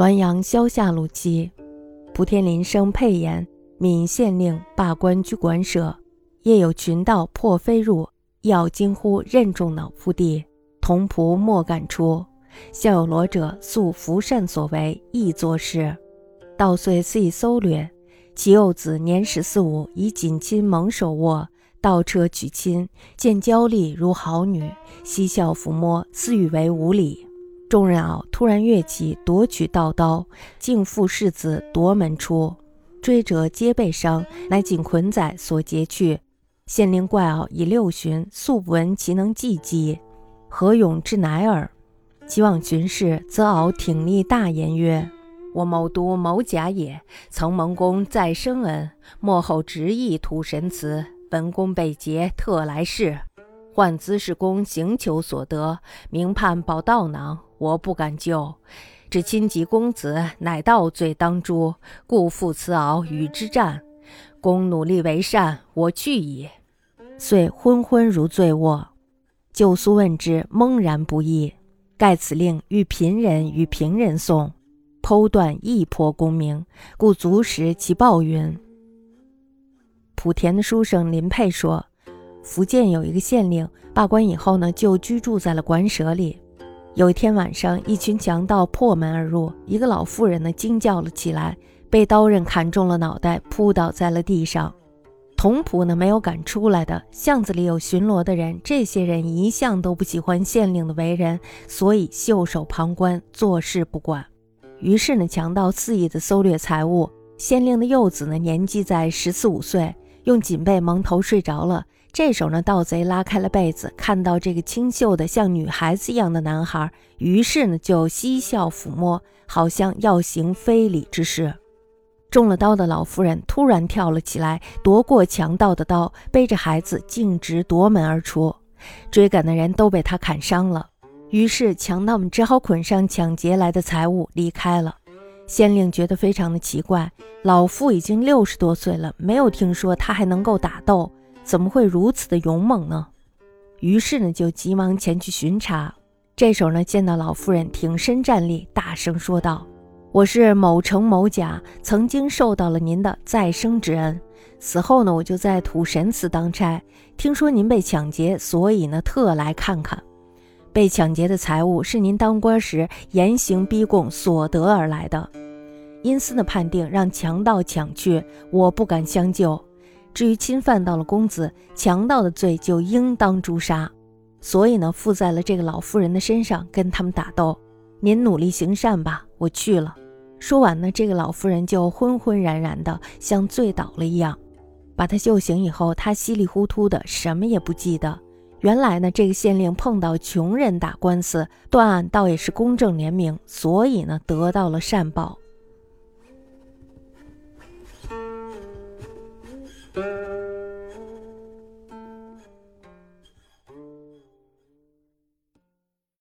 滦阳萧下路期，蒲天林生沛言，闽县令罢官居馆舍，夜有群盗破飞入，要惊呼任重脑腹地，同仆莫敢出。孝有罗者素服善所为，亦作事。盗遂肆意搜掠，其幼子年十四五，以锦亲蒙手握，盗车娶亲，见娇丽如好女，嬉笑抚摸，私语为无礼。众人媪突然跃起，夺取道刀，竟负世子夺门出，追者皆被伤，乃仅捆载所劫去。县令怪媪以六旬，素不闻其能计击，何勇之乃耳？即往巡视，则敖挺立大言曰：“我某都某甲也，曾蒙公再生恩，末后执意图神祠，本公被劫，特来试。患资事公行求所得，明判保道囊，我不敢救。只亲及公子，乃盗罪当诛，故复辞敖与之战。公努力为善，我去矣。”遂昏昏如醉卧。旧苏问之，懵然不已。盖此令欲贫人与平人送，剖断亦颇功名，故足食其报云。莆田的书生林佩说，福建有一个县令罢官以后呢，就居住在了馆舍里。有一天晚上，一群强盗破门而入，一个老妇人呢惊叫了起来，被刀刃砍中了脑袋，扑倒在了地上。童仆呢没有敢出来的，巷子里有巡逻的人，这些人一向都不喜欢县令的为人，所以袖手旁观，坐视不管。于是呢，强盗肆意的搜掠财物。县令的幼子呢，年纪在十四五岁，用锦被蒙头睡着了。这时候呢，盗贼拉开了被子，看到这个清秀的像女孩子一样的男孩，于是呢就嬉笑抚摸，好像要行非礼之事。中了刀的老妇人突然跳了起来，夺过强盗的刀，背着孩子径直夺门而出。追赶的人都被他砍伤了，于是强盗们只好捆上抢劫来的财物离开了。县令觉得非常的奇怪，老妇已经六十多岁了，没有听说他还能够打斗，怎么会如此的勇猛呢？于是呢，就急忙前去巡查。这时候呢，见到老妇人挺身站立，大声说道。我是某城某甲，曾经受到了您的再生之恩。死后呢，我就在土神祠当差。听说您被抢劫，所以呢，特来看看。被抢劫的财物是您当官时严刑逼供所得而来的。阴司的判定让强盗抢去，我不敢相救。至于侵犯到了公子，强盗的罪就应当诛杀。所以呢，附在了这个老妇人的身上，跟他们打斗。您努力行善吧，我去了。说完呢，这个老妇人就昏昏然然的，像醉倒了一样。把她救醒以后，她稀里糊涂的，什么也不记得。原来呢，这个县令碰到穷人打官司，断案倒也是公正廉明，所以呢，得到了善报。Müzik